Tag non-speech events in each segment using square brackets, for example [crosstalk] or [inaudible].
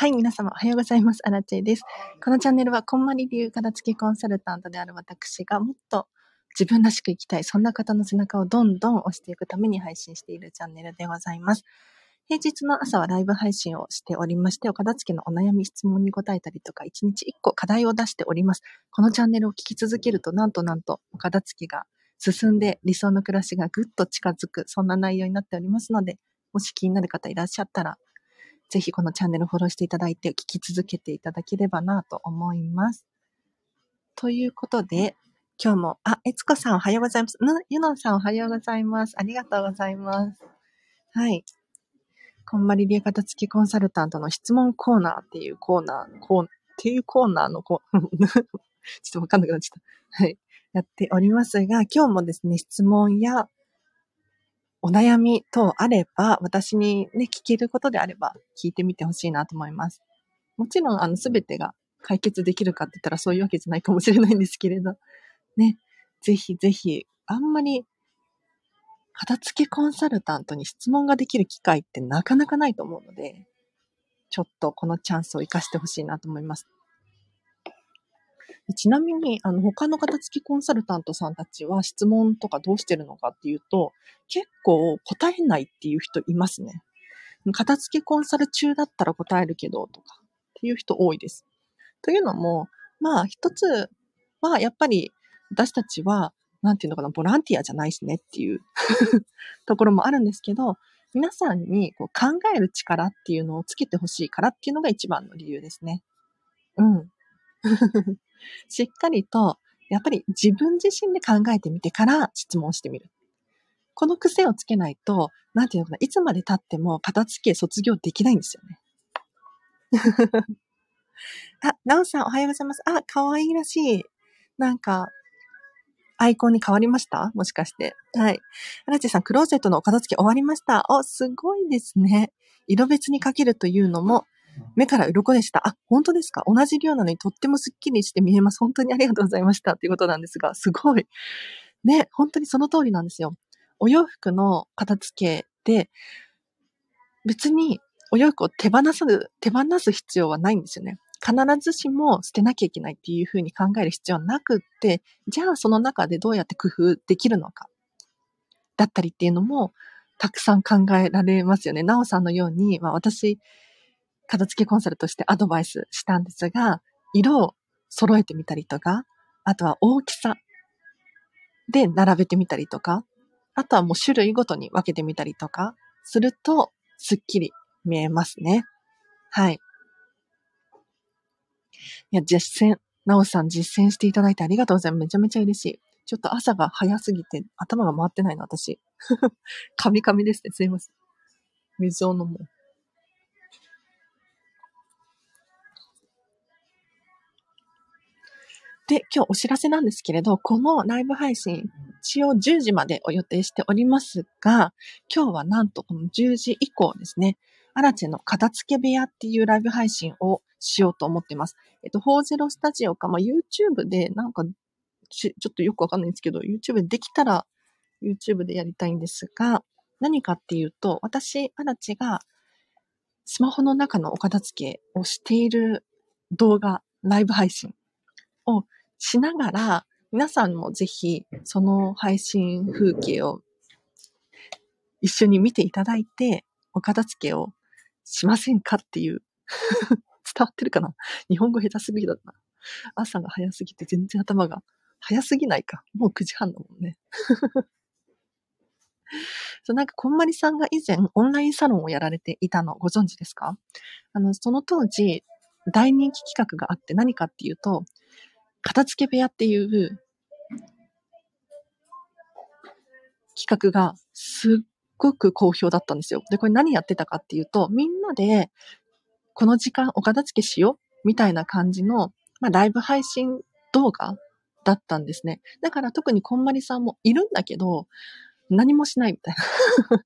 はい、皆様おはようございます。アラチェです。このチャンネルは、こんまり流片付けコンサルタントである私がもっと自分らしく生きたい、そんな方の背中をどんどん押していくために配信しているチャンネルでございます。平日の朝はライブ配信をしておりまして、お片付けのお悩み、質問に答えたりとか、1日1個課題を出しております。このチャンネルを聞き続けると、なんとなんと、お片付けが進んで理想の暮らしがぐっと近づく、そんな内容になっておりますので、もし気になる方いらっしゃったら、ぜひこのチャンネルフォローしていただいて聞き続けていただければなと思います。ということで、今日も、あ、えつこさんおはようございます。ゆのんさんおはようございます。ありがとうございます。はい。こんまり流片付きコンサルタントの質問コーナーっていうコーナー、こう、っていうコーナーのこ、[laughs] ちょっとわかんなくなっちゃった。はい。やっておりますが、今日もですね、質問やお悩み等あれば、私にね、聞けることであれば、聞いてみてほしいなと思います。もちろん、あの、すべてが解決できるかって言ったらそういうわけじゃないかもしれないんですけれど、ね、ぜひぜひ、あんまり、片付けコンサルタントに質問ができる機会ってなかなかないと思うので、ちょっとこのチャンスを活かしてほしいなと思います。ちなみに、あの、他の片付きコンサルタントさんたちは質問とかどうしてるのかっていうと、結構答えないっていう人いますね。片付けコンサル中だったら答えるけど、とかっていう人多いです。というのも、まあ一つはやっぱり私たちは、なんていうのかな、ボランティアじゃないしねっていう [laughs] ところもあるんですけど、皆さんにこう考える力っていうのをつけてほしいからっていうのが一番の理由ですね。うん。しっかりと、やっぱり自分自身で考えてみてから質問してみる。この癖をつけないと、なんていうのかな、いつまで経っても片付け卒業できないんですよね。[laughs] あ、なおさんおはようございます。あ、かわいいらしい。なんか、アイコンに変わりました？もしかして。はい。アラチェさん、クローゼットのお片付け終わりました。お、すごいですね。色別にかけるというのも、目から鱗でした。あ、本当ですか？同じ量なのにとってもスッキリして見えます。本当にありがとうございました。ということなんですが、すごい。ね、本当にその通りなんですよ。お洋服の片付けで、別にお洋服を手放す、手放す必要はないんですよね。必ずしも捨てなきゃいけないっていうふうに考える必要はなくって、じゃあその中でどうやって工夫できるのか。だったりっていうのも、たくさん考えられますよね。なおさんのように、まあ私、片付けコンサルとしてアドバイスしたんですが、色を揃えてみたりとか、あとは大きさで並べてみたりとか、あとはもう種類ごとに分けてみたりとか、すると、すっきり見えますね。はい。いや、実践、なおさん実践していただいてありがとうございます。めちゃめちゃ嬉しい。ちょっと朝が早すぎて頭が回ってないの、私。[laughs] カミカミですね。すいません。水を飲もう。で、今日お知らせなんですけれど、このライブ配信、一応10時までを予定しておりますが、今日はなんとこの10時以降ですね、アラチェの片付け部屋っていうライブ配信をしようと思っています。えっと、40スタジオか、まあ、YouTube でなんかち、ちょっとよくわかんないんですけど、YouTube できたら YouTube でやりたいんですが、何かっていうと、私、アラチェがスマホの中のお片付けをしている動画、ライブ配信をしながら、皆さんもぜひ、その配信風景を一緒に見ていただいて、お片付けをしませんかっていう [laughs] 伝わってるかな？日本語下手すぎだな。朝が早すぎて全然頭が早すぎないか。もう9時半だもんね。[laughs] そう、なんか、こんまりさんが以前オンラインサロンをやられていたのご存知ですか？あの、その当時、大人気企画があって何かっていうと、片付け部屋っていう企画がすっごく好評だったんですよ。で、これ何やってたかっていうと、みんなでこの時間お片付けしようみたいな感じの、まあ、ライブ配信動画だったんですね。だから特にこんまりさんもいるんだけど、何もしないみたいな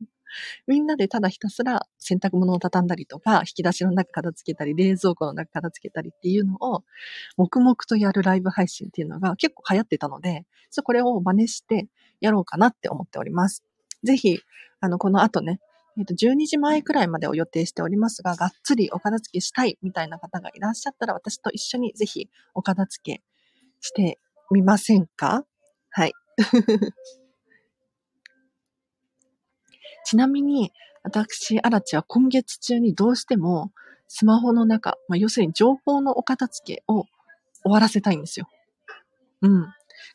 みんなでただひたすら洗濯物を畳んだりとか、引き出しの中片付けたり、冷蔵庫の中片付けたりっていうのを、黙々とやるライブ配信っていうのが結構流行ってたので、これを真似してやろうかなって思っております。ぜひ、あの、この後ね、えっ、と、12時前くらいまでを予定しておりますが、がっつりお片付けしたいみたいな方がいらっしゃったら、私と一緒にぜひお片付けしてみませんか？はい。ちなみに、私、アラチは今月中にどうしてもスマホの中、まあ、要するに情報のお片付けを終わらせたいんですよ。うん。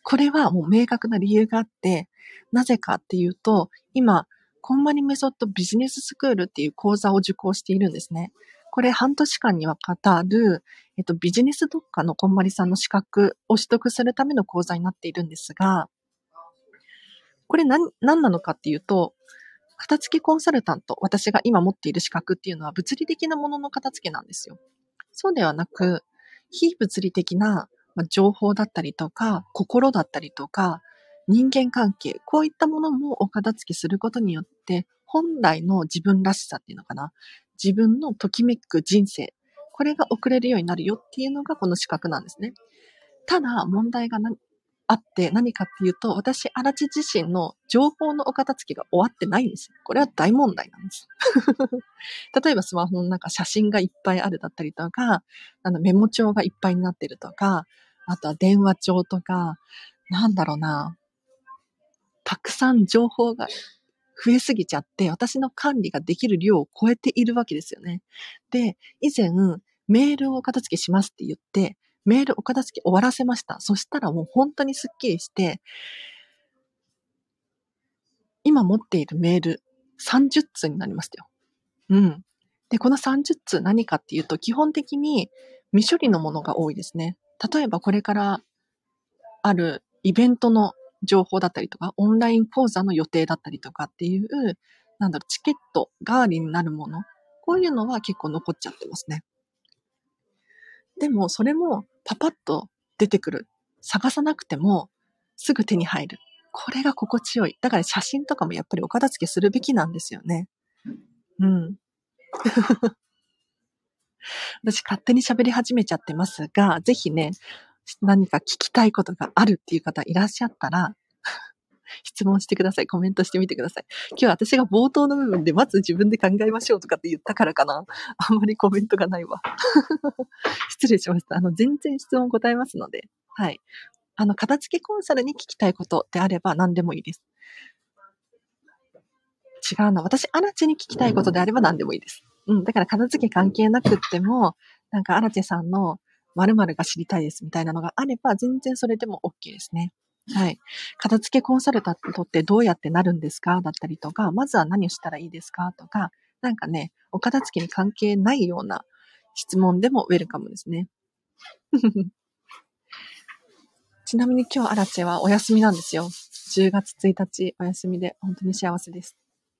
これはもう明確な理由があって、なぜかっていうと、今、コンマリメソッドビジネススクールっていう講座を受講しているんですね。これ半年間にわかる、えっと、ビジネス特化のこんまりさんの資格を取得するための講座になっているんですが、これ何、何なのかっていうと、片付けコンサルタント、私が今持っている資格っていうのは物理的なものの片付けなんですよ。そうではなく、非物理的な情報だったりとか、心だったりとか、人間関係、こういったものもお片付けすることによって、本来の自分らしさっていうのかな。自分のときめく人生。これが送れるようになるよっていうのがこの資格なんですね。ただ、問題があって何かっていうと、私、荒地自身の情報のお片付けが終わってないんですよ。これは大問題なんです。[laughs] 例えばスマホの中写真がいっぱいあるだったりとか、あのメモ帳がいっぱいになってるとか、あとは電話帳とか、なんだろうな、たくさん情報が増えすぎちゃって、私の管理ができる量を超えているわけですよね。で、以前、メールをお片付けしますって言って、メールお片付け終わらせました。そしたらもう本当にスッキリして、今持っているメール30通になりましたよ。うん。で、この30通何かっていうと、基本的に未処理のものが多いですね。例えばこれからあるイベントの情報だったりとか、オンライン講座の予定だったりとかっていう、なんだろう、チケット代わりになるもの。こういうのは結構残っちゃってますね。でも、それもパパッと出てくる。探さなくてもすぐ手に入る。これが心地よい。だから写真とかもやっぱりお片付けするべきなんですよね。うん。[laughs] 私勝手に喋り始めちゃってますが、ぜひね、何か聞きたいことがあるっていう方いらっしゃったら、質問してください。コメントしてみてください。今日私が冒頭の部分でまず自分で考えましょうとかって言ったからかな。あんまりコメントがないわ。[laughs] 失礼しました。あの、全然質問答えますので。はい。あの、片付けコンサルに聞きたいことであれば何でもいいです。違うな。私、アラチェに聞きたいことであれば何でもいいです。うん。だから片付け関係なくっても、なんかアラチェさんの〇〇が知りたいですみたいなのがあれば、全然それでも OK ですね。はい。片付けコンサルタントってどうやってなるんですか？だったりとか、まずは何をしたらいいですか？とか、なんかね、お片付けに関係ないような質問でもウェルカムですね。[laughs] ちなみに今日アラチェはお休みなんですよ。10月1日お休みで本当に幸せです。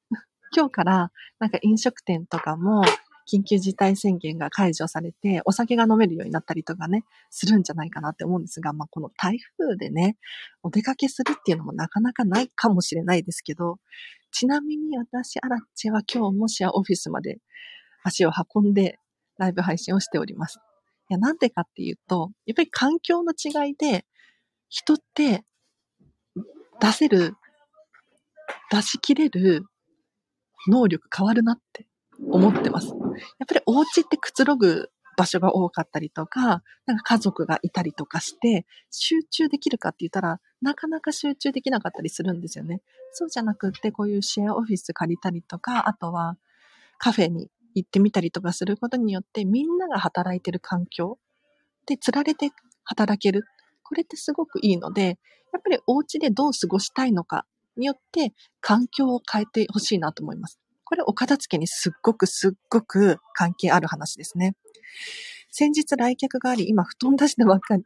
[laughs] 今日からなんか飲食店とかも緊急事態宣言が解除されて、お酒が飲めるようになったりとかね、するんじゃないかなって思うんですが、まあ、この台風でね、お出かけするっていうのもなかなかないかもしれないですけど、ちなみに私、アラッチは今日もしやオフィスまで足を運んでライブ配信をしております。いや、なんでかっていうと、やっぱり環境の違いで、人って出せる、出し切れる能力変わるなって思ってます。やっぱりお家ってくつろぐ場所が多かったりとか、なんか家族がいたりとかして、集中できるかって言ったら、なかなか集中できなかったりするんですよね。そうじゃなくって、こういうシェアオフィス借りたりとか、あとはカフェに行ってみたりとかすることによって、みんなが働いてる環境で、釣られて働ける。これってすごくいいので、やっぱりお家でどう過ごしたいのかによって、環境を変えてほしいなと思います。これお片付けにすっごくすっごく関係ある話ですね。先日来客があり、今布団出したばっかり。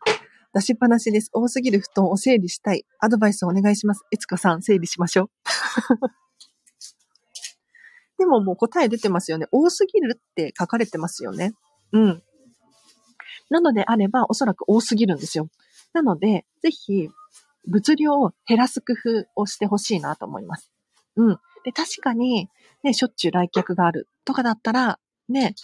出しっぱなしです。多すぎる布団を整理したい。アドバイスをお願いします。いつかさん、整理しましょう。[laughs] でももう答え出てますよね。多すぎるって書かれてますよね。うん。なのであれば、おそらく多すぎるんですよ。なので、ぜひ、物量を減らす工夫をしてほしいなと思います。うん。で、確かに、ね、しょっちゅう来客があるとかだったら、ね、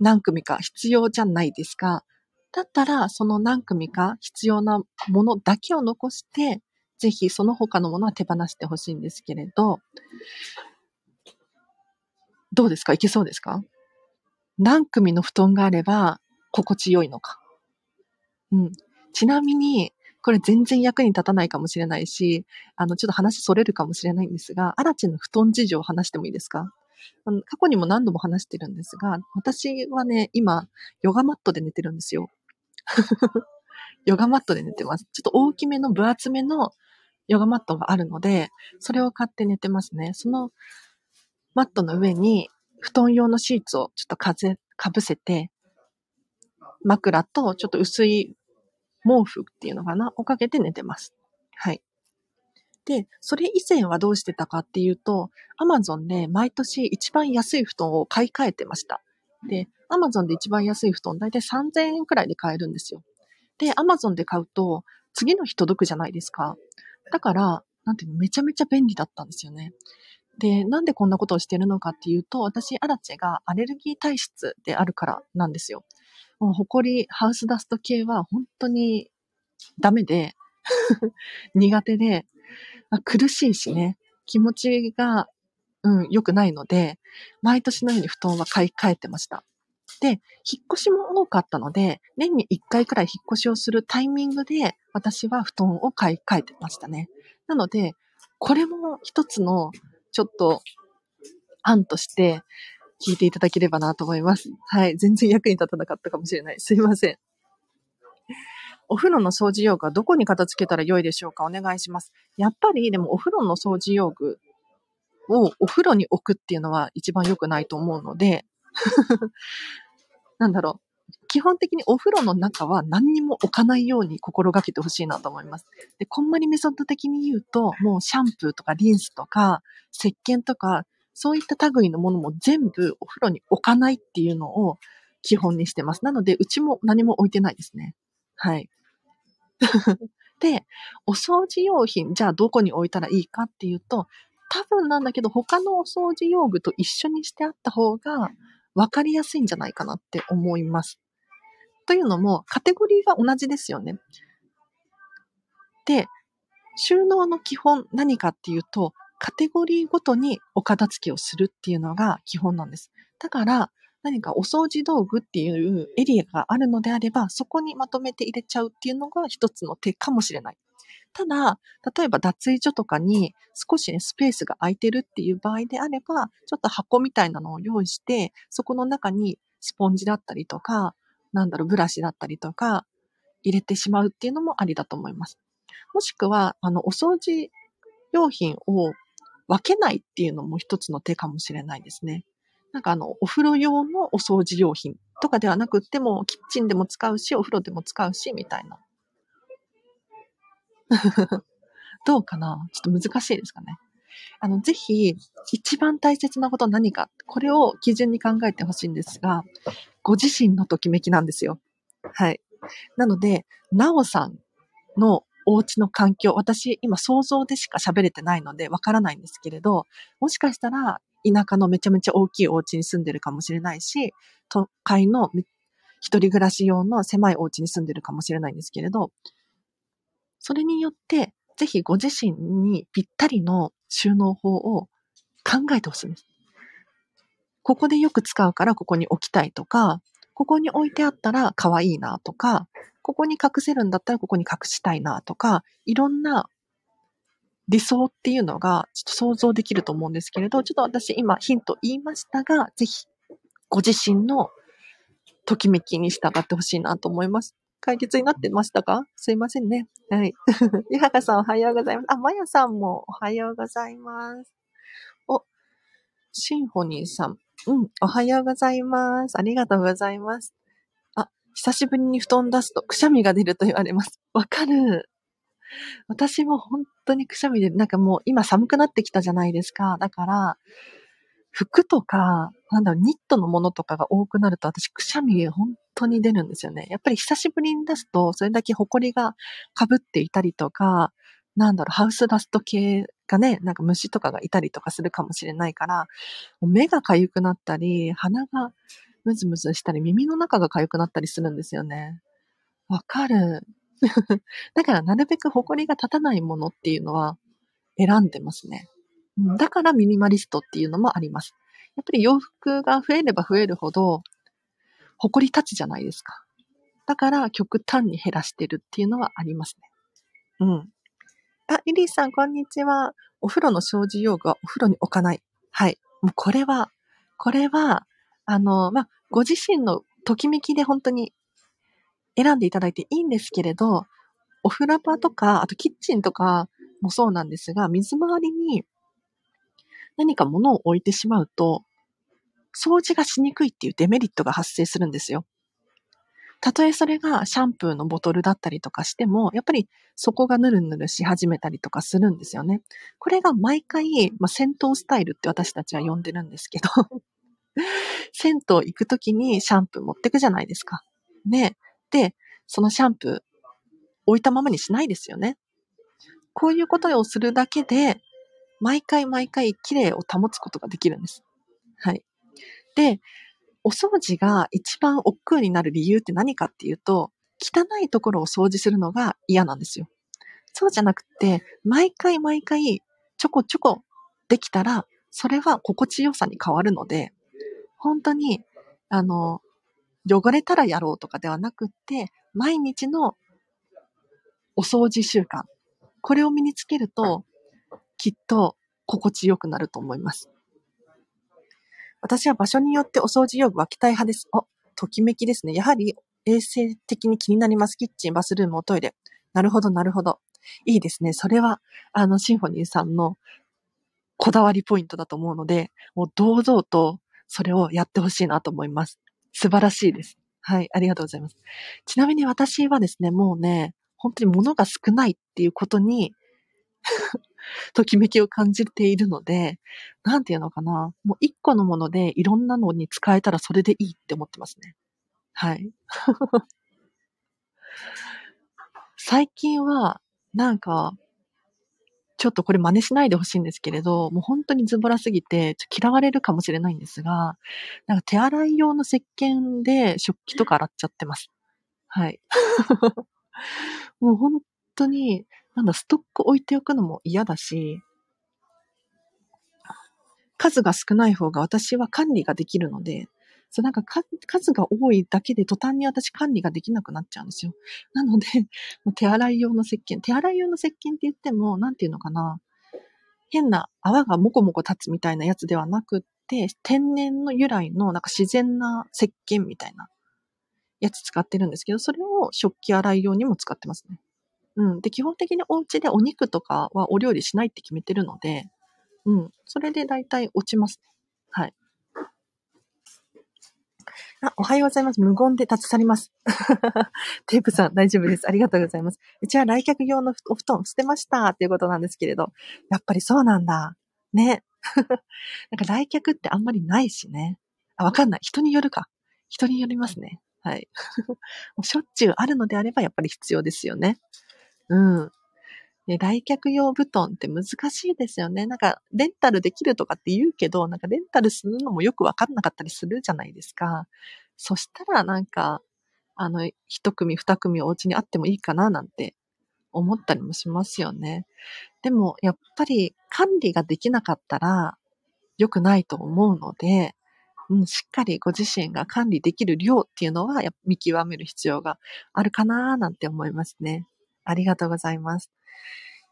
何組か必要じゃないですか。だったら、その何組か必要なものだけを残して、ぜひその他のものは手放してほしいんですけれど、どうですか？いけそうですか？何組の布団があれば心地よいのか。うん。ちなみに、これ全然役に立たないかもしれないし、あの、ちょっと話それるかもしれないんですが、アラチの布団事情を話してもいいですか？過去にも何度も話してるんですが、私はね、今、ヨガマットで寝てるんですよ。[laughs] ヨガマットで寝てます。ちょっと大きめの分厚めのヨガマットがあるので、それを買って寝てますね。そのマットの上に布団用のシーツをちょっと風、かぶせて、枕とちょっと薄い毛布っていうのかな？をかけて寝てます。はい。で、それ以前はどうしてたかっていうと、アマゾンで毎年一番安い布団を買い替えてました。で、アマゾンで一番安い布団大体3000円くらいで買えるんですよ。で、アマゾンで買うと次の日届くじゃないですか。だから、なんていうの、めちゃめちゃ便利だったんですよね。で、なんでこんなことをしてるのかっていうと、私、アラチェがアレルギー体質であるからなんですよ。もう、ホコリ、ハウスダスト系は本当にダメで [laughs] 苦手で、苦しいしね、気持ちが、うん、良くないので、毎年のように布団は買い替えてました。で、引っ越しも多かったので、年に1回くらい引っ越しをするタイミングで、私は布団を買い替えてましたね。なので、これも一つのちょっと案として聞いていただければなと思います。はい。全然役に立たなかったかもしれない。すいません。お風呂の掃除用具はどこに片付けたら良いでしょうか？お願いします。やっぱりでもお風呂の掃除用具をお風呂に置くっていうのは一番良くないと思うので [laughs] なんだろう。基本的にお風呂の中は何にも置かないように心がけてほしいなと思います。で、こんまりメソッド的に言うと、もうシャンプーとかリンスとか、石鹸とか、そういった類のものも全部お風呂に置かないっていうのを基本にしてます。なので、うちも何も置いてないですね。はい。[laughs] で、お掃除用品、じゃあどこに置いたらいいかっていうと、多分なんだけど、他のお掃除用具と一緒にしてあった方が分かりやすいんじゃないかなって思います。というのも、カテゴリーが同じですよね。で、収納の基本何かっていうと、カテゴリーごとにお片付けをするっていうのが基本なんです。だから、何かお掃除道具っていうエリアがあるのであれば、そこにまとめて入れちゃうっていうのが一つの手かもしれない。ただ、例えば脱衣所とかに少しね、スペースが空いてるっていう場合であれば、ちょっと箱みたいなのを用意して、そこの中にスポンジだったりとか、なんだろう、ブラシだったりとか、入れてしまうっていうのもありだと思います。もしくは、あの、お掃除用品を分けないっていうのも一つの手かもしれないですね。なんかあの、お風呂用のお掃除用品とかではなくても、キッチンでも使うし、お風呂でも使うし、みたいな。[laughs] どうかな？ちょっと難しいですかね。あの、ぜひ、一番大切なこと何か、これを基準に考えてほしいんですが、ご自身のときめきなんですよ。はい。なので、なおさんのお家の環境、私今想像でしか喋れてないのでわからないんですけれど、もしかしたら田舎のめちゃめちゃ大きいお家に住んでるかもしれないし、都会の一人暮らし用の狭いお家に住んでるかもしれないんですけれど、それによって、ぜひご自身にぴったりの収納法を考えてほしいんです。ここでよく使うからここに置きたいとか、ここに置いてあったら可愛いなとか、ここに隠せるんだったらここに隠したいなとか、いろんな理想っていうのがちょっと想像できると思うんですけれど、ちょっと私今ヒント言いましたが、ぜひご自身のときめきに従ってほしいなと思います。解決になってましたか？すいませんね。はい。ゆはかさんおはようございます。あ、まやさんもおはようございます。お、シンフォニーさん。うん、おはようございます。ありがとうございます。あ、久しぶりに布団出すとくしゃみが出ると言われます。わかる。私も本当にくしゃみで、なんかもう今寒くなってきたじゃないですか。だから、服とか、なんだろう、ニットのものとかが多くなると私くしゃみ本当に出るんですよね。やっぱり久しぶりに出すと、それだけ埃が被っていたりとか、なんだろう、ハウスダスト系がね、なんか虫とかがいたりとかするかもしれないから、目が痒くなったり、鼻がムズムズしたり、耳の中が痒くなったりするんですよね。わかる。[laughs] だからなるべく埃が立たないものっていうのは選んでますね。だからミニマリストっていうのもあります。やっぱり洋服が増えれば増えるほど、埃立つじゃないですか。だから極端に減らしてるっていうのはありますね。うん。あ、リリーさん、こんにちは。お風呂の掃除用具はお風呂に置かない。はい。もうこれは、これは、あの、まあ、ご自身のときめきで本当に選んでいただいていいんですけれど、お風呂場とか、あとキッチンとかもそうなんですが、水回りに何か物を置いてしまうと、掃除がしにくいっていうデメリットが発生するんですよ。たとえそれがシャンプーのボトルだったりとかしても、やっぱりそこがヌルヌルし始めたりとかするんですよね。これが毎回、まあ、戦闘スタイルって私たちは呼んでるんですけど [laughs] 銭湯行くときにシャンプー持ってくじゃないですか。ね。で、そのシャンプー置いたままにしないですよね。こういうことをするだけで、毎回毎回綺麗を保つことができるんです。はい。で、お掃除が一番億劫になる理由って何かっていうと、汚いところを掃除するのが嫌なんですよ。そうじゃなくて、毎回毎回ちょこちょこできたら、それは心地よさに変わるので、本当に、あの、汚れたらやろうとかではなくって、毎日のお掃除習慣。これを身につけると、きっと心地よくなると思います。私は場所によってお掃除用具は期待派です。お、ときめきですね。やはり衛生的に気になります。キッチン、バスルーム、おトイレ。なるほど、なるほど。いいですね。それは、あの、シンフォニーさんのこだわりポイントだと思うので、もう堂々とそれをやってほしいなと思います。素晴らしいです。はい、ありがとうございます。ちなみに私はですね、もうね、本当に物が少ないっていうことに [laughs] ときめきを感じているので、なんていうのかな。もう一個のものでいろんなのに使えたらそれでいいって思ってますね。はい。[laughs] 最近は、なんか、ちょっとこれ真似しないでほしいんですけれど、もう本当にズボラすぎて、嫌われるかもしれないんですが、なんか手洗い用の石鹸で食器とか洗っちゃってます。はい。[laughs] もう本当に、なんだ、ストック置いておくのも嫌だし、数が少ない方が私は管理ができるので、そうなんか数が多いだけで途端に私管理ができなくなっちゃうんですよ。なので、もう手洗い用の石鹸。手洗い用の石鹸って言っても、なんていうのかな。変な泡がもこもこ立つみたいなやつではなくって、天然の由来のなんか自然な石鹸みたいなやつ使ってるんですけど、それを食器洗い用にも使ってますね。うん。で、基本的にお家でお肉とかはお料理しないって決めてるので、うん。それで大体落ちます。はい。あ、おはようございます。無言で立ち去ります。[laughs] テープさん、大丈夫です。ありがとうございます。うちは来客用のお布団捨てましたっていうことなんですけれど、やっぱりそうなんだ。ね。[laughs] なんか来客ってあんまりないしね。あ、わかんない。人によるか。人によりますね。はい。[laughs] しょっちゅうあるのであればやっぱり必要ですよね。うん。ね、来客用布団って難しいですよね。なんか、レンタルできるとかって言うけど、なんかレンタルするのもよくわかんなかったりするじゃないですか。そしたらなんか、あの、一組二組お家にあってもいいかななんて思ったりもしますよね。でも、やっぱり管理ができなかったら良くないと思うので、うん、しっかりご自身が管理できる量っていうのは見極める必要があるかななんて思いますね。ありがとうございます。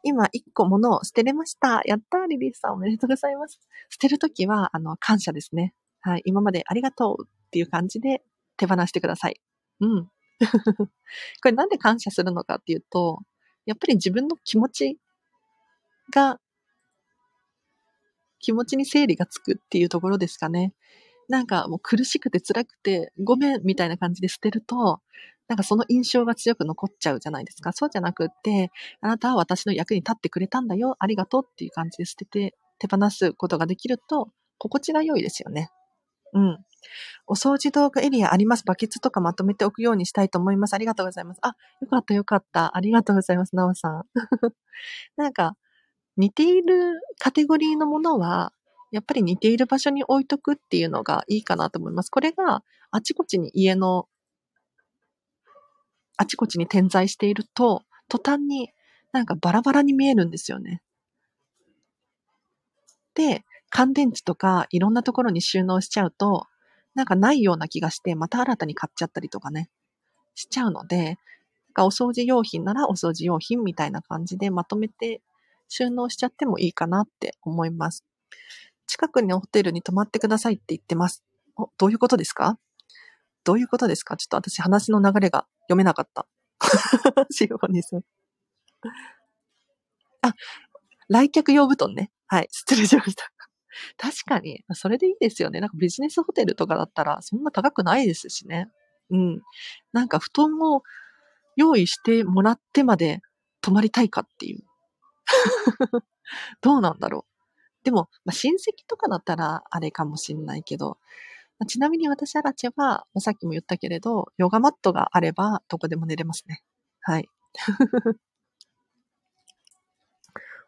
今、一個物を捨てれました。やったー、リリースさんおめでとうございます。捨てるときは、あの、感謝ですね。はい。今までありがとうっていう感じで手放してください。うん。[laughs] これなんで感謝するのかっていうと、やっぱり自分の気持ちが、気持ちに整理がつくっていうところですかね。なんかもう苦しくて辛くてごめんみたいな感じで捨てると、なんかその印象が強く残っちゃうじゃないですか。そうじゃなくって、あなたは私の役に立ってくれたんだよ、ありがとうっていう感じで捨てて手放すことができると、心地が良いですよね。うん。お掃除道具エリアあります。バケツとかまとめておくようにしたいと思います。ありがとうございます。あ、よかったよかった。ありがとうございます、なおさん。[laughs] なんか、似ているカテゴリーのものは、やっぱり似ている場所に置いとくっていうのがいいかなと思います。これがあちこちに家のあちこちに点在していると、途端になんかバラバラに見えるんですよね。で、乾電池とかいろんなところに収納しちゃうと、なんかないような気がして、また新たに買っちゃったりとかね、しちゃうので、なんかお掃除用品ならお掃除用品みたいな感じでまとめて収納しちゃってもいいかなって思います。近くのホテルに泊まってくださいって言ってます。お、どういうことですか？どういうことですか？ちょっと私話の流れが読めなかった。[laughs] シフォニさん。あ、来客用布団ね。はい、失礼しました。確かに、それでいいですよね。なんかビジネスホテルとかだったらそんな高くないですしね。うん。なんか布団を用意してもらってまで泊まりたいかっていう。[laughs] どうなんだろう。でも、まあ、親戚とかだったらあれかもしんないけど、まあ、ちなみに私アラチェは、まあ、さっきも言ったけれど、ヨガマットがあればどこでも寝れますね。はい。[laughs]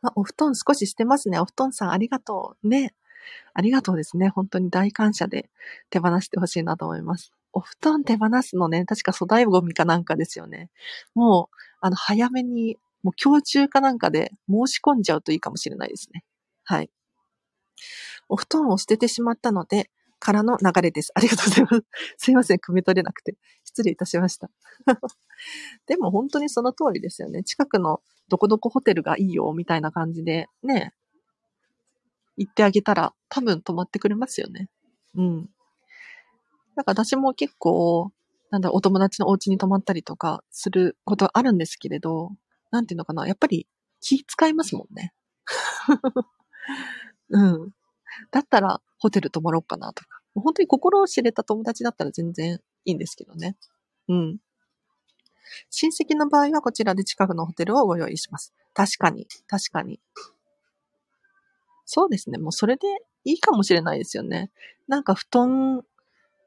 あ、お布団少ししてますね。お布団さんありがとう。ね。ありがとうですね。本当に大感謝で手放してほしいなと思います。お布団手放すのね、確か粗大ゴミかなんかですよね。もう、あの、早めに、もう今日中かなんかで申し込んじゃうといいかもしれないですね。はい。お布団を捨ててしまったので、からの流れです。ありがとうございます。[laughs] すいません、汲み取れなくて。失礼いたしました。[laughs] でも本当にその通りですよね。近くのどこどこホテルがいいよ、みたいな感じで、ね、行ってあげたら多分泊まってくれますよね。うん。なんか私も結構、なんだ、お友達のお家に泊まったりとかすることあるんですけれど、なんていうのかな、やっぱり気使いますもんね。[laughs] うん。だったらホテル泊まろうかなとか。本当に心を知れた友達だったら全然いいんですけどね。うん。親戚の場合はこちらで近くのホテルをご用意します。確かに、確かに。そうですね。もうそれでいいかもしれないですよね。なんか布団っ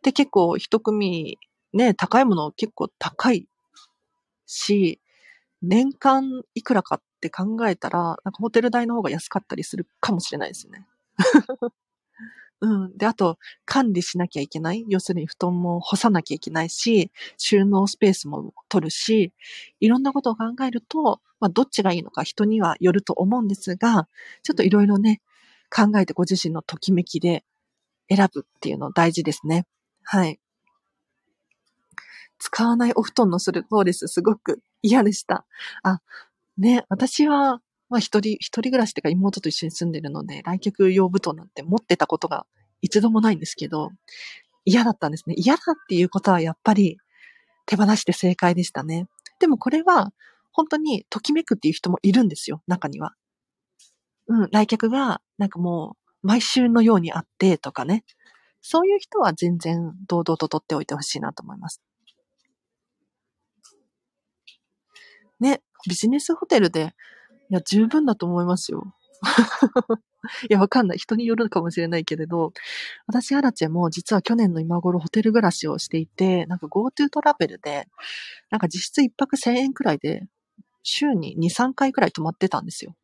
て結構一組ね、高いもの結構高いし、年間いくらかって考えたら、なんかホテル代の方が安かったりするかもしれないですね。[laughs] うん。で、あと、管理しなきゃいけない。要するに布団も干さなきゃいけないし、収納スペースも取るし、いろんなことを考えると、まあ、どっちがいいのか人にはよると思うんですが、ちょっといろいろね、考えてご自身のときめきで選ぶっていうの大事ですね。はい。使わないお布団のするそうです。すごく嫌でした。あ、ね、私は、まあ一人、一人暮らしっていうか妹と一緒に住んでるので、来客用布団なんて持ってたことが一度もないんですけど、嫌だったんですね。嫌だっていうことはやっぱり手放して正解でしたね。でもこれは本当にときめくっていう人もいるんですよ、中には。うん、来客がなんかもう毎週のようにあってとかね。そういう人は全然堂々と取っておいてほしいなと思います。ね、ビジネスホテルで、いや、十分だと思いますよ。[laughs] いや、わかんない。人によるかもしれないけれど、私、アラチェも実は去年の今頃ホテル暮らしをしていて、なんか GoTo トラベルで、なんか実質一泊1000円くらいで、週に2、3回くらい泊まってたんですよ。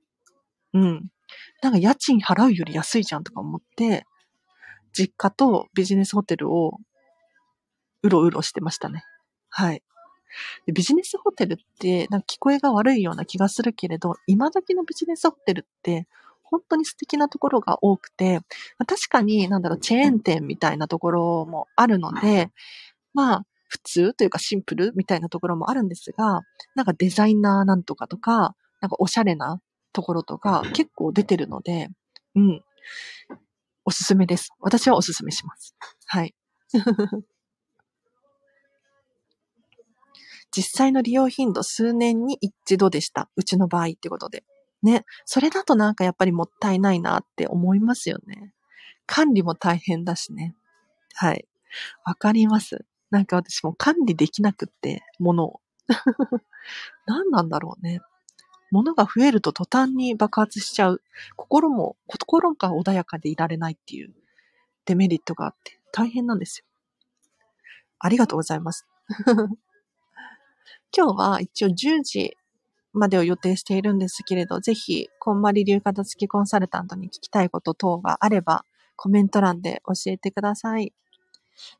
うん。なんか家賃払うより安いじゃんとか思って、実家とビジネスホテルをうろうろしてましたね。はい。ビジネスホテルって、なんか聞こえが悪いような気がするけれど、今時のビジネスホテルって、本当に素敵なところが多くて、確かに、なんだろう、チェーン店みたいなところもあるので、まあ、普通というかシンプルみたいなところもあるんですが、なんかデザイナーなんとかとか、なんかおしゃれなところとか結構出てるので、うん。おすすめです。私はおすすめします。はい。実際の利用頻度数年に一度でした。うちの場合ってことで。ね。それだとなんかやっぱりもったいないなって思いますよね。管理も大変だしね。はい。わかります。なんか私も管理できなくって、ものを。[laughs] 何なんだろうね。物が増えると途端に爆発しちゃう。心も、心が穏やかでいられないっていうデメリットがあって大変なんですよ。ありがとうございます。今日は一応10時までを予定しているんですけれど、ぜひ、こんまり流片付きコンサルタントに聞きたいこと等があれば、コメント欄で教えてください。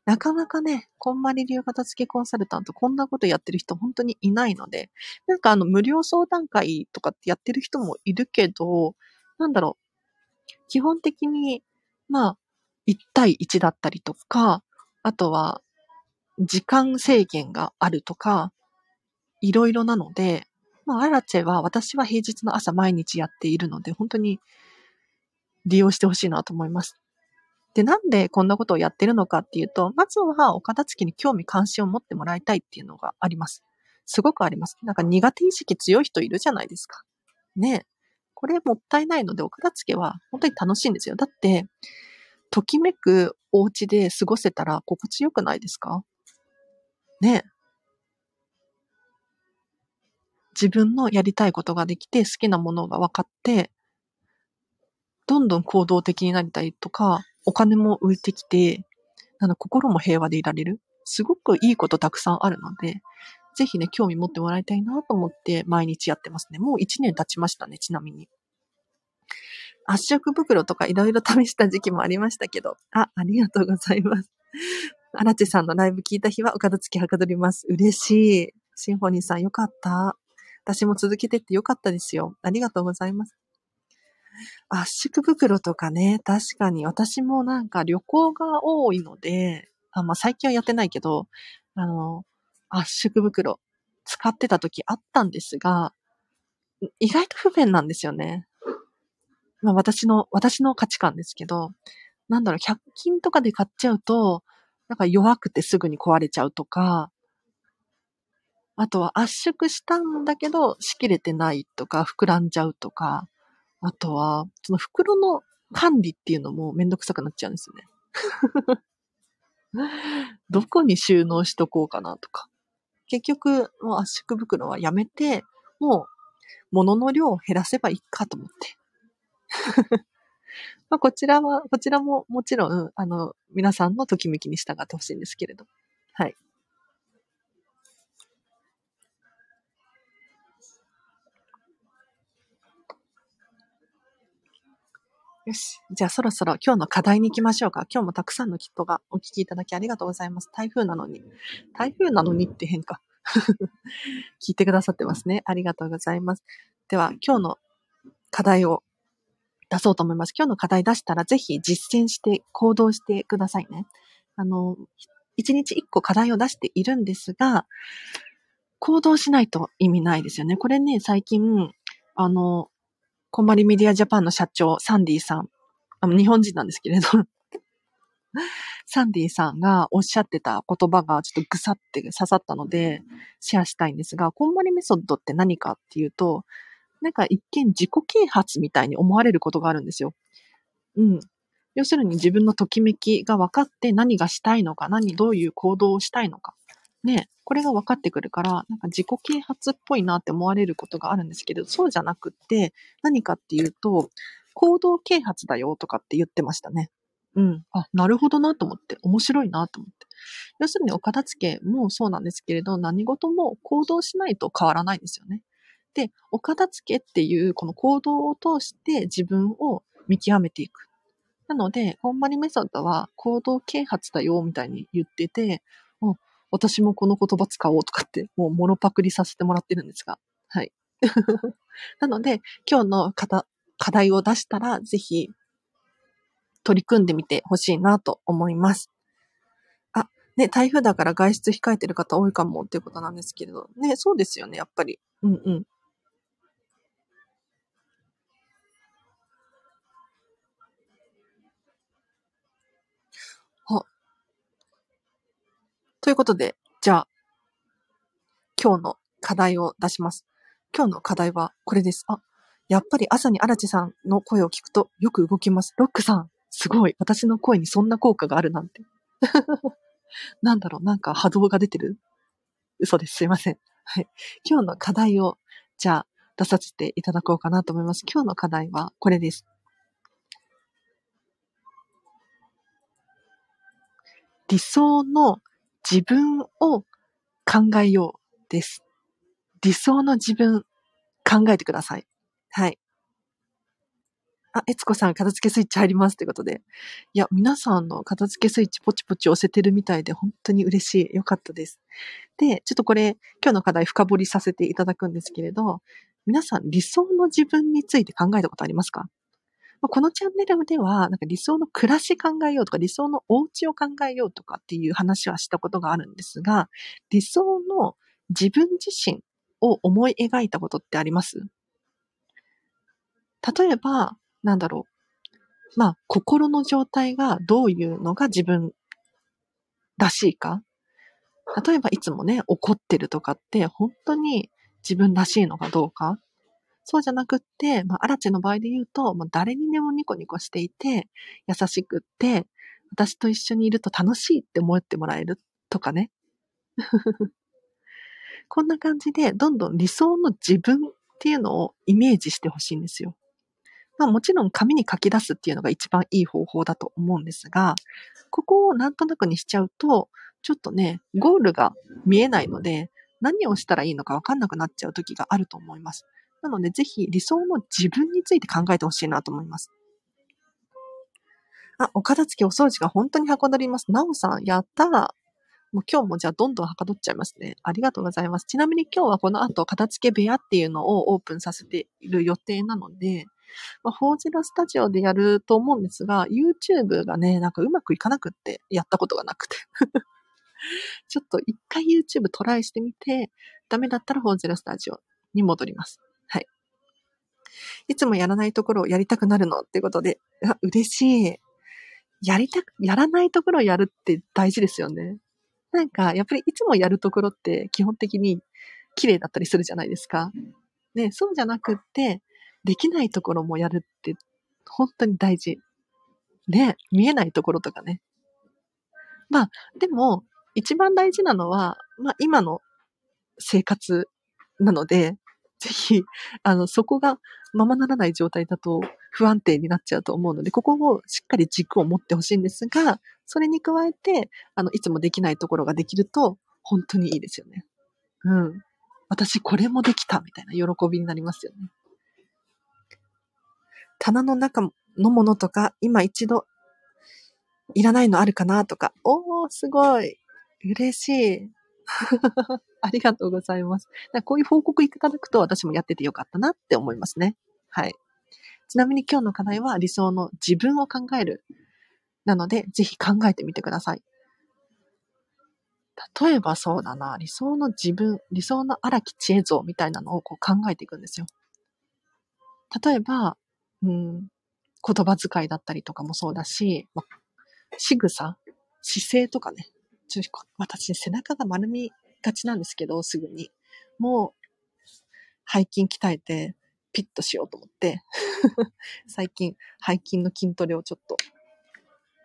なかなかね、こんまり流片付きコンサルタント、こんなことやってる人本当にいないので、なんかあの、無料相談会とかってやってる人もいるけど、なんだろう、基本的に、まあ、1対1だったりとか、あとは、時間制限があるとか、いろいろなので、まあ、アラチェは私は平日の朝毎日やっているので、本当に利用してほしいなと思います。で、なんでこんなことをやってるのかっていうと、まずはお片付けに興味関心を持ってもらいたいっていうのがあります。すごくあります。なんか苦手意識強い人いるじゃないですか。ねこれもったいないので、お片付けは本当に楽しいんですよ。だって、ときめくお家で過ごせたら心地よくないですか？ね自分のやりたいことができて好きなものが分かって、どんどん行動的になりたいとか、お金も浮いてきて、あの、心も平和でいられる。すごくいいことたくさんあるので、ぜひね、興味持ってもらいたいなと思って毎日やってますね。もう1年経ちましたね、ちなみに。圧縮袋とかいろいろ試した時期もありましたけど。あ、ありがとうございます。荒地さんのライブ聞いた日はお片付けはかどります。嬉しい。シンフォニーさんよかった。私も続けてってよかったですよ。ありがとうございます。圧縮袋とかね、確かに私もなんか旅行が多いので、あまあ、最近はやってないけど、あの、圧縮袋使ってた時あったんですが、意外と不便なんですよね。まあ私の、私の価値観ですけど、なんだろう、100均とかで買っちゃうと、なんか弱くてすぐに壊れちゃうとか、あとは圧縮したんだけど、仕切れてないとか、膨らんじゃうとか、あとは、その袋の管理っていうのもめんどくさくなっちゃうんですよね。[laughs] どこに収納しとこうかなとか。結局、もう圧縮袋はやめて、もう、物の量を減らせばいいかと思って。[laughs] まあこちらは、こちらももちろん、あの、皆さんのときめきに従ってほしいんですけれど。はい。よし。じゃあそろそろ今日の課題に行きましょうか。今日もたくさんのキットがお聞きいただきありがとうございます。台風なのに。台風なのにって変か。[laughs] 聞いてくださってますね。ありがとうございます。では、今日の課題を出そうと思います。今日の課題出したらぜひ実践して行動してくださいね。あの、一日一個課題を出しているんですが、行動しないと意味ないですよね。これね、最近、あの、コンマリメディアジャパンの社長、サンディさん。あの、日本人なんですけれど、[laughs] サンディさんがおっしゃってた言葉がちょっとぐさって刺さったので、シェアしたいんですが、コンマリメソッドって何かっていうと、なんか一見自己啓発みたいに思われることがあるんですよ。うん。要するに自分のときめきが分かって何がしたいのか、何、どういう行動をしたいのか。ね、これが分かってくるから、なんか自己啓発っぽいなって思われることがあるんですけど、そうじゃなくって、何かっていうと、行動啓発だよとかって言ってましたね。うん。あ、なるほどなと思って、面白いなと思って。要するにお片付けもそうなんですけれど、何事も行動しないと変わらないんですよね。で、お片付けっていうこの行動を通して自分を見極めていく。なので、こんまりメソッドは行動啓発だよみたいに言ってて、私もこの言葉使おうとかって、もうモノパクリさせてもらってるんですが。はい。[laughs] なので、今日の課題を出したら、ぜひ、取り組んでみてほしいなと思います。あ、ね、台風だから外出控えてる方多いかもっていうことなんですけれど。ね、そうですよね、やっぱり。うんうん。ということで、じゃあ、今日の課題を出します。今日の課題はこれです。あ、やっぱり朝に荒地さんの声を聞くとよく動きます。ロックさん、すごい。私の声にそんな効果があるなんて。[laughs] なんだろう、なんか波動が出てる？嘘です。すいません。はい。今日の課題を、じゃあ、出させていただこうかなと思います。今日の課題はこれです。理想の自分を考えようです。理想の自分、考えてください。はい。あ、えつこさん、片付けスイッチ入りますってことで。いや、皆さんの片付けスイッチポチポチ押せてるみたいで、本当に嬉しい。よかったです。で、ちょっとこれ、今日の課題深掘りさせていただくんですけれど、皆さん、理想の自分について考えたことありますか？まこのチャンネルでは、なんか理想の暮らし考えようとか、理想のお家を考えようとかっていう話はしたことがあるんですが、理想の自分自身を思い描いたことってあります？例えば、なんだろう。まあ、心の状態がどういうのが自分らしいか。例えば、いつもね、怒ってるとかって、本当に自分らしいのかどうか。そうじゃなくって、まあ、アラチェの場合で言うと、もう誰にでもニコニコしていて、優しくって、私と一緒にいると楽しいって思ってもらえるとかね。[laughs] こんな感じで、どんどん理想の自分っていうのをイメージしてほしいんですよ。まあもちろん紙に書き出すっていうのが一番いい方法だと思うんですが、ここをなんとなくにしちゃうと、ちょっとね、ゴールが見えないので、何をしたらいいのかわかんなくなっちゃう時があると思います。なので、ぜひ理想の自分について考えてほしいなと思います。あ、お片付けお掃除が本当にはかどります。なおさん、やったら、もう今日もじゃあどんどんはかどっちゃいますね。ありがとうございます。ちなみに今日はこの後、片付け部屋っていうのをオープンさせている予定なので、まあ、フォージラスタジオでやると思うんですが、YouTube がね、なんかうまくいかなくって、やったことがなくて [laughs] ちょっと一回 YouTube トライしてみて、ダメだったらフォージラスタジオに戻ります。はい。いつもやらないところをやりたくなるのっていうことで、あ、嬉しい。やりたく、やらないところをやるって大事ですよね。なんか、やっぱりいつもやるところって基本的に綺麗だったりするじゃないですか。ね、そうじゃなくって、できないところもやるって本当に大事。ね、見えないところとかね。まあ、でも、一番大事なのは、まあ、今の生活なので、ぜひ、あの、そこがままならない状態だと不安定になっちゃうと思うので、ここをしっかり軸を持ってほしいんですが、それに加えて、あの、いつもできないところができると、本当にいいですよね。うん。私これもできたみたいな喜びになりますよね。棚の中のものとか、今一度いらないのあるかなとか、おー、すごい。嬉しい。ありがとうございます。こういう報告いただくと私もやっててよかったなって思いますね。はい。ちなみに今日の課題は理想の自分を考える。なので、ぜひ考えてみてください。例えばそうだな、理想の自分、理想の荒木知恵像みたいなのをこう考えていくんですよ。例えば、うん、言葉遣いだったりとかもそうだし、ま、仕草、姿勢とかね。私、背中が丸みがちなんですけど、すぐに。もう、背筋鍛えて、ピッとしようと思って [laughs] 最近、背筋の筋トレをちょっと、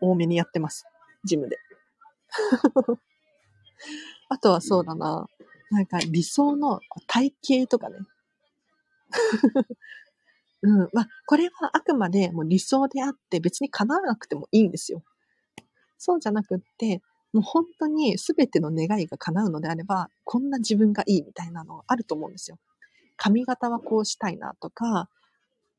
多めにやってます。ジムで。[laughs] あとはそうだな。なんか理想の体型とかね。[laughs] うん。まあ、これはあくまでもう理想であって別に叶わなくてもいいんですよ。そうじゃなくって、もう本当に全ての願いが叶うのであれば、こんな自分がいいみたいなのあると思うんですよ。髪型はこうしたいなとか、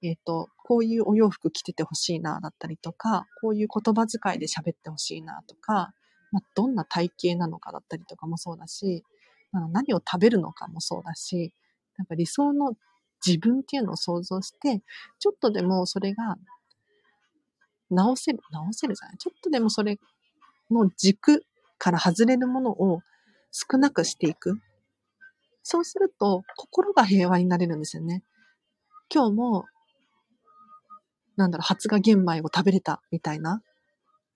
えっ、ー、と、こういうお洋服着ててほしいなだったりとか、こういう言葉遣いで喋ってほしいなとか、まあ、どんな体型なのかだったりとかもそうだし、あの何を食べるのかもそうだし、なんか理想の自分っていうのを想像して、ちょっとでもそれが直せる、直せるじゃない？ちょっとでもそれの軸から外れるものを少なくしていく。そうすると、心が平和になれるんですよね。今日も、なんだろう、発芽玄米を食べれたみたいな。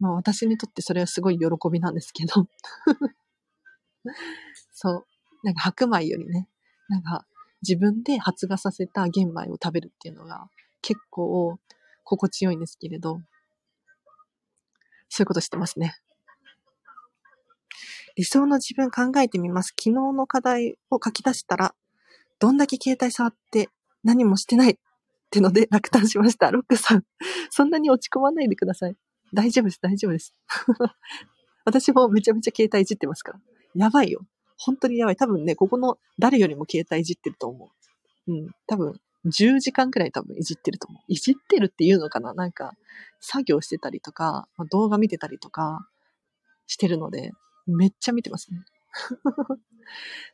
まあ私にとってそれはすごい喜びなんですけど。[laughs] そう。なんか白米よりね、なんか自分で発芽させた玄米を食べるっていうのが結構心地よいんですけれど、そういうことしてますね。理想の自分考えてみます。昨日の課題を書き出したら、どんだけ携帯触って何もしてないってので落胆しました。ロックさん、そんなに落ち込まないでください。大丈夫です、大丈夫です。[laughs] 私もめちゃめちゃ携帯いじってますから。やばいよ。本当にやばい。多分ね、ここの誰よりも携帯いじってると思う。うん。多分、10時間くらい多分いじってると思う。いじってるっていうのかな？なんか、作業してたりとか、まあ、動画見てたりとかしてるので、めっちゃ見てますね。[laughs]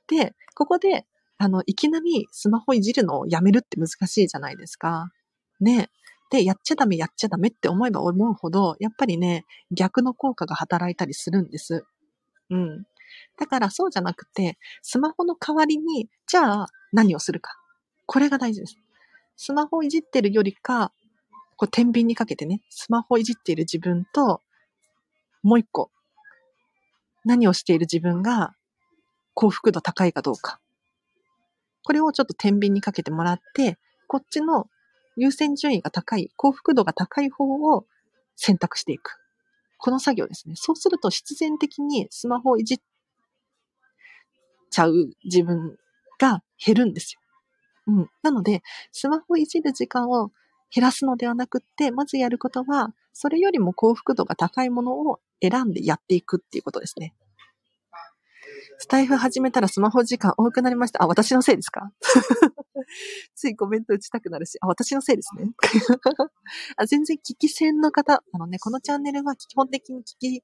で、ここで、あの、いきなりスマホいじるのをやめるって難しいじゃないですか。ね。で、やっちゃダメ、やっちゃダメって思えば思うほど、やっぱりね、逆の効果が働いたりするんです。うん。だからそうじゃなくて、スマホの代わりに、じゃあ何をするか。これが大事です。スマホをいじってるよりか、こう天秤にかけてね、スマホをいじっている自分と、もう一個、何をしている自分が幸福度高いかどうか。これをちょっと天秤にかけてもらって、こっちの優先順位が高い、幸福度が高い方を選択していく。この作業ですね。そうすると必然的にスマホをいじっちゃう自分が減るんですよ。うん。なので、スマホをいじる時間を減らすのではなくって、まずやることは、それよりも幸福度が高いものを選んでやっていくっていうことですね。スタイフ始めたらスマホ時間多くなりました。あ、私のせいですか？[laughs] ついコメント打ちたくなるし、あ、私のせいですね。[laughs] あ全然聞き戦の方、あのね、このチャンネルは基本的に聞き、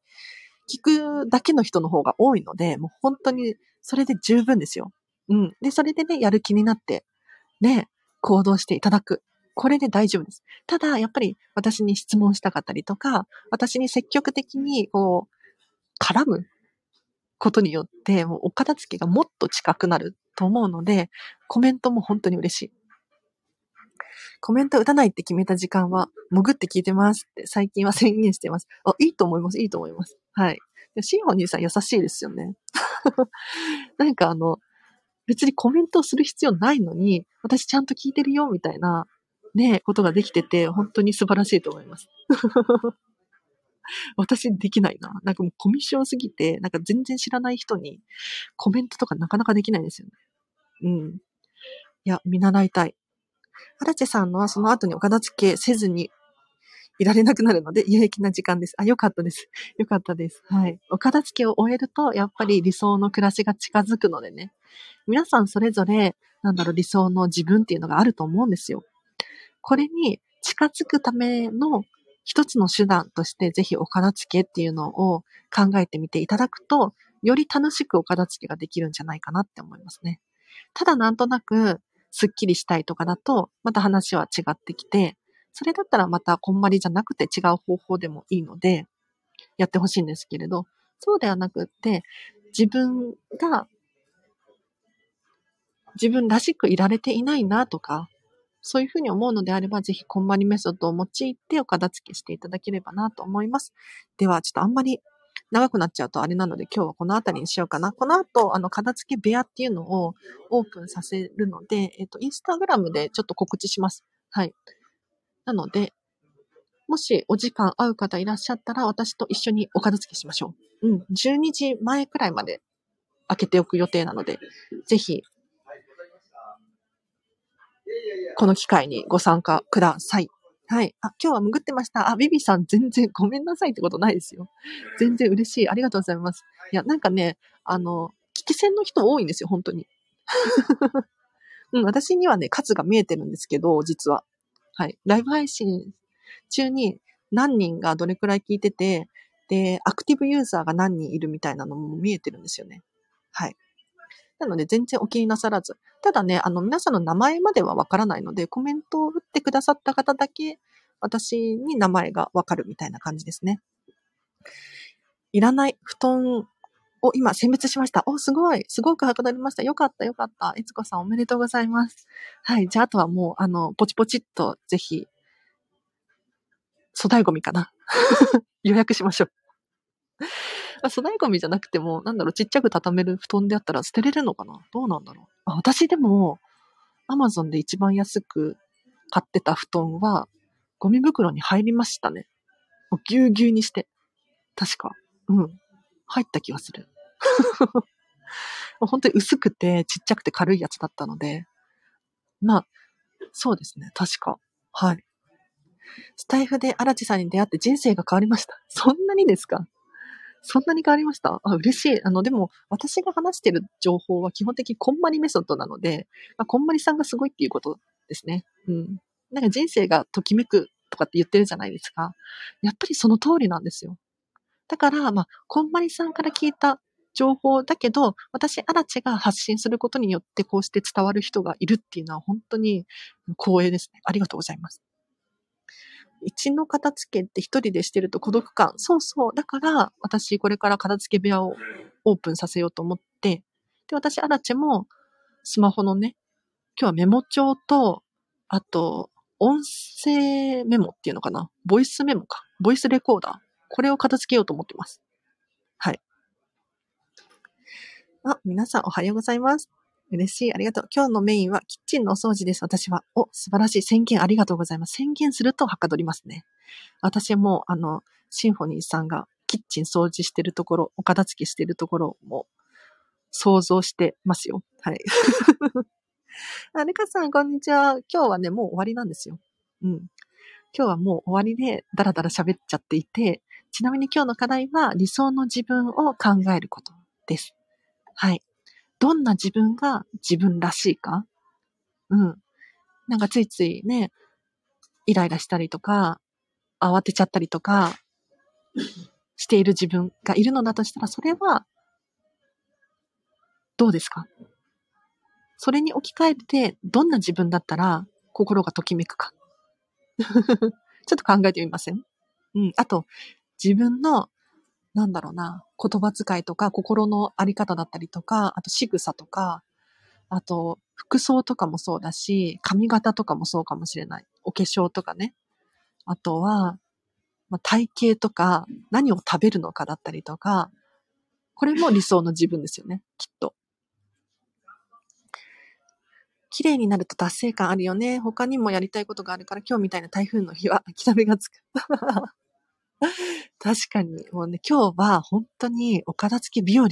聞くだけの人の方が多いので、もう本当にそれで十分ですよ。うん。で、それでね、やる気になって、ね、行動していただく。これで大丈夫です。ただ、やっぱり私に質問したかったりとか、私に積極的に、こう、絡むことによって、もうお片付けがもっと近くなると思うので、コメントも本当に嬉しい。コメント打たないって決めた時間は、潜って聞いてますって最近は宣言してます。あ、いいと思います、いいと思います。はい。シンフォニーさん優しいですよね。[laughs] なんかあの、別にコメントをする必要ないのに、私ちゃんと聞いてるよ、みたいな、ね、ことができてて、本当に素晴らしいと思います。[laughs] 私できないな。なんかもうコミッションすぎて、なんか全然知らない人にコメントとかなかなかできないですよね。うん。いや、見習いたい。荒地さんのはその後にお片付けせずにいられなくなるので有益な時間です。あ、よかったです。よかったです。はい。お片付けを終えると、やっぱり理想の暮らしが近づくのでね。皆さんそれぞれ、なんだろう、理想の自分っていうのがあると思うんですよ。これに近づくための一つの手段としてぜひお片付けっていうのを考えてみていただくと、より楽しくお片付けができるんじゃないかなって思いますね。ただなんとなく、スッキリしたいとかだと、また話は違ってきて、それだったらまたこんまりじゃなくて違う方法でもいいので、やってほしいんですけれど、そうではなくって、自分が自分らしくいられていないなとか、そういうふうに思うのであれば、ぜひこんまりメソッドを用いてお片付けしていただければなと思います。では、ちょっとあんまり長くなっちゃうとあれなので、今日はこの辺りにしようかな。この後、あの、片付け部屋っていうのをオープンさせるので、えっと、インスタグラムでちょっと告知します。はい。なので、もしお時間合う方いらっしゃったら、私と一緒にお片付けしましょう。うん。12時前くらいまで開けておく予定なので、ぜひこの機会にご参加ください。はい。あ、今日は潜ってました。あ、ビビさん全然ごめんなさいってことないですよ。全然嬉しい。ありがとうございます。いや、なんかね、あの、聞き戦の人多いんですよ、本当に。[laughs] うん、私にはね、数が見えてるんですけど、実は。はい。ライブ配信中に何人がどれくらい聞いてて、で、アクティブユーザーが何人いるみたいなのも見えてるんですよね。はい。なので全然お気になさらず。ただね、あの皆さんの名前まではわからないので、コメントを打ってくださった方だけ、私に名前がわかるみたいな感じですね。いらない布団を今選別しました。お、すごい。すごくはかどりました。よかった、よかった。いつこさんおめでとうございます。はい。じゃあ、あとはもう、あの、ポチポチっと、ぜひ、粗大ゴミかな。[laughs] 予約しましょう。粗大ゴミじゃなくても、なんだろう、ちっちゃく畳める布団であったら捨てれるのかな？どうなんだろう？あ私でも、アマゾンで一番安く買ってた布団は、ゴミ袋に入りましたね。もうぎゅうぎゅうにして。確か。うん。入った気がする。[laughs] 本当に薄くてちっちゃくて軽いやつだったので、まあ、そうですね。確か。はい。スタイフで荒地さんに出会って人生が変わりました。そんなにですか？そんなに変わりました？あ、嬉しい。あの、でも、私が話してる情報は基本的にこんまりメソッドなので、まあ、こんまりさんがすごいっていうことですね。うん。なんか人生がときめくとかって言ってるじゃないですか。やっぱりその通りなんですよ。だから、まあ、こんまりさんから聞いた情報だけど、私、アラチが発信することによってこうして伝わる人がいるっていうのは本当に光栄ですね。ありがとうございます。一の片付けって一人でしてると孤独感。そうそう。だから、私これから片付け部屋をオープンさせようと思って、で、私、アラチェも、スマホのね、今日はメモ帳と、あと、音声メモっていうのかなボイスメモか。ボイスレコーダー。これを片付けようと思ってます。はい。あ、皆さんおはようございます。嬉しい。ありがとう。今日のメインはキッチンのお掃除です。私は。お、素晴らしい。宣言ありがとうございます。宣言するとはかどりますね。私も、あの、シンフォニーさんがキッチン掃除してるところ、お片付けしてるところも想像してますよ。はい。[laughs] あ、ルカさん、こんにちは。今日はね、もう終わりなんですよ。うん。今日はもう終わりで、だらだら喋っちゃっていて、ちなみに今日の課題は理想の自分を考えることです。はい。どんな自分が自分らしいか？うん。なんかついついね、イライラしたりとか、慌てちゃったりとか、している自分がいるのだとしたら、それは、どうですか？それに置き換えて、どんな自分だったら心がときめくか。[laughs] ちょっと考えてみません？うん。あと、自分の、なんだろうな、言葉遣いとか、心のあり方だったりとか、あと仕草とか、あと、服装とかもそうだし、髪型とかもそうかもしれない。お化粧とかね。あとは、まあ、体型とか、何を食べるのかだったりとか、これも理想の自分ですよね、きっと。綺麗になると達成感あるよね。他にもやりたいことがあるから、今日みたいな台風の日は諦めがつく。[laughs] 確かに、もうね、今日は本当にお片付け日和。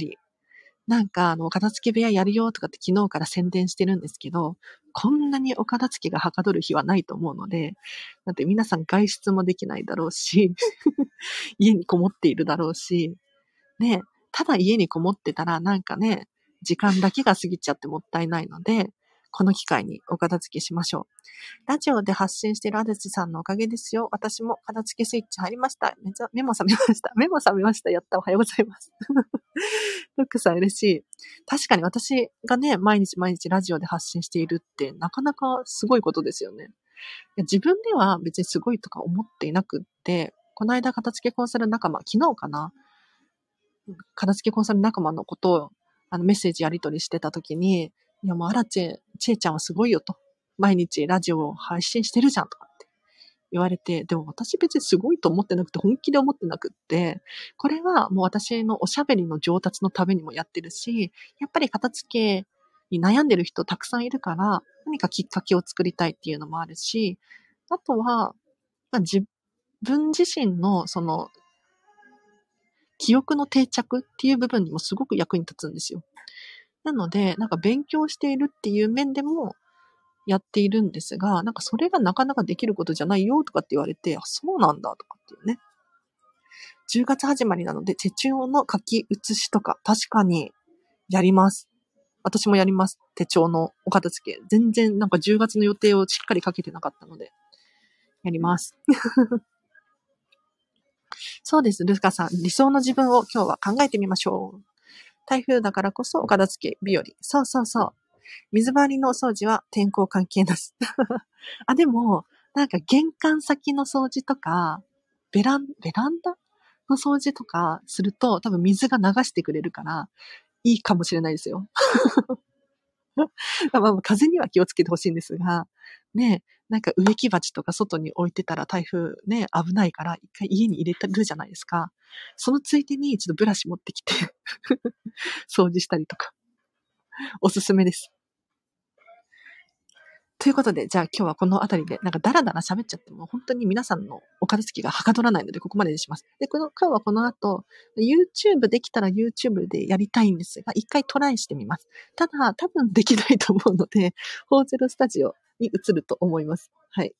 なんか、あの、お片付け部屋やるよとかって昨日から宣伝してるんですけど、こんなにお片付けがはかどる日はないと思うので、だって皆さん外出もできないだろうし、[laughs] 家にこもっているだろうし、ね、ただ家にこもってたらなんかね、時間だけが過ぎちゃってもったいないので、この機会にお片付けしましょう。ラジオで発信しているアデチさんのおかげですよ。私も片付けスイッチ入りました。めちゃ、目も覚めました。[laughs] 目も覚めました。やった。おはようございます。[laughs] フックさん嬉しい。確かに私がね、毎日毎日ラジオで発信しているってなかなかすごいことですよね。自分では別にすごいとか思っていなくって、この間片付けコンサル仲間、昨日かな？片付けコンサル仲間のことをあのメッセージやり取りしてた時に、いやもうアラチェ、チェちゃんはすごいよと。毎日ラジオを配信してるじゃんとかって言われて、でも私別にすごいと思ってなくて、本気で思ってなくって、これはもう私のおしゃべりの上達のためにもやってるし、やっぱり片付けに悩んでる人たくさんいるから、何かきっかけを作りたいっていうのもあるし、あとは、まあ、自分自身のその記憶の定着っていう部分にもすごく役に立つんですよ。なので、なんか勉強しているっていう面でもやっているんですが、なんかそれがなかなかできることじゃないよとかって言われて、あ、そうなんだとかっていうね。10月始まりなので、手帳の書き写しとか、確かにやります。私もやります。手帳のお片付け。全然なんか10月の予定をしっかりかけてなかったので、やります。[laughs] そうです、ルスカさん。理想の自分を今日は考えてみましょう。台風だからこそお片付け日和。そうそうそう。水回りの掃除は天候関係なし。[laughs] あ、でも、なんか玄関先の掃除とか、ベラン、ベランダ？の掃除とかすると多分水が流してくれるから、いいかもしれないですよ。[laughs] まあ、風には気をつけてほしいんですが、ね、なんか植木鉢とか外に置いてたら台風ね、危ないから一回家に入れてるじゃないですか。そのついでにちょっとブラシ持ってきて [laughs] 掃除したりとか。おすすめです。ということで、じゃあ今日はこの辺りで、なんかダラダラ喋っちゃっても、本当に皆さんのお片付きがはかどらないので、ここまでにします。で、この、今日はこの後、YouTube できたら YouTube でやりたいんですが、一回トライしてみます。ただ、多分できないと思うので、ホーゼルスタジオに移ると思います。はい。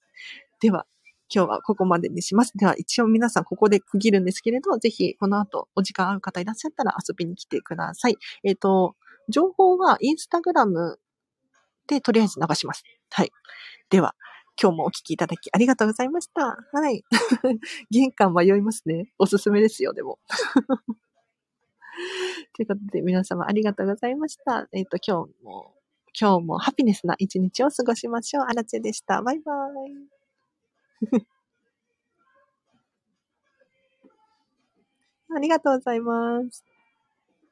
では、今日はここまでにします。では、一応皆さんここで区切るんですけれど、ぜひこの後お時間合う方いらっしゃったら遊びに来てください。えっ、ー、と、情報はインスタグラムでとりあえず流します。はい。では、今日もお聞きいただきありがとうございました。はい。[laughs] 玄関迷いますね。おすすめですよ、でも。[laughs] ということで、皆様ありがとうございました。えっ、ー、と、今日も、今日もハピネスな一日を過ごしましょう。アラチェでした。バイバイ。[laughs] ありがとうございます。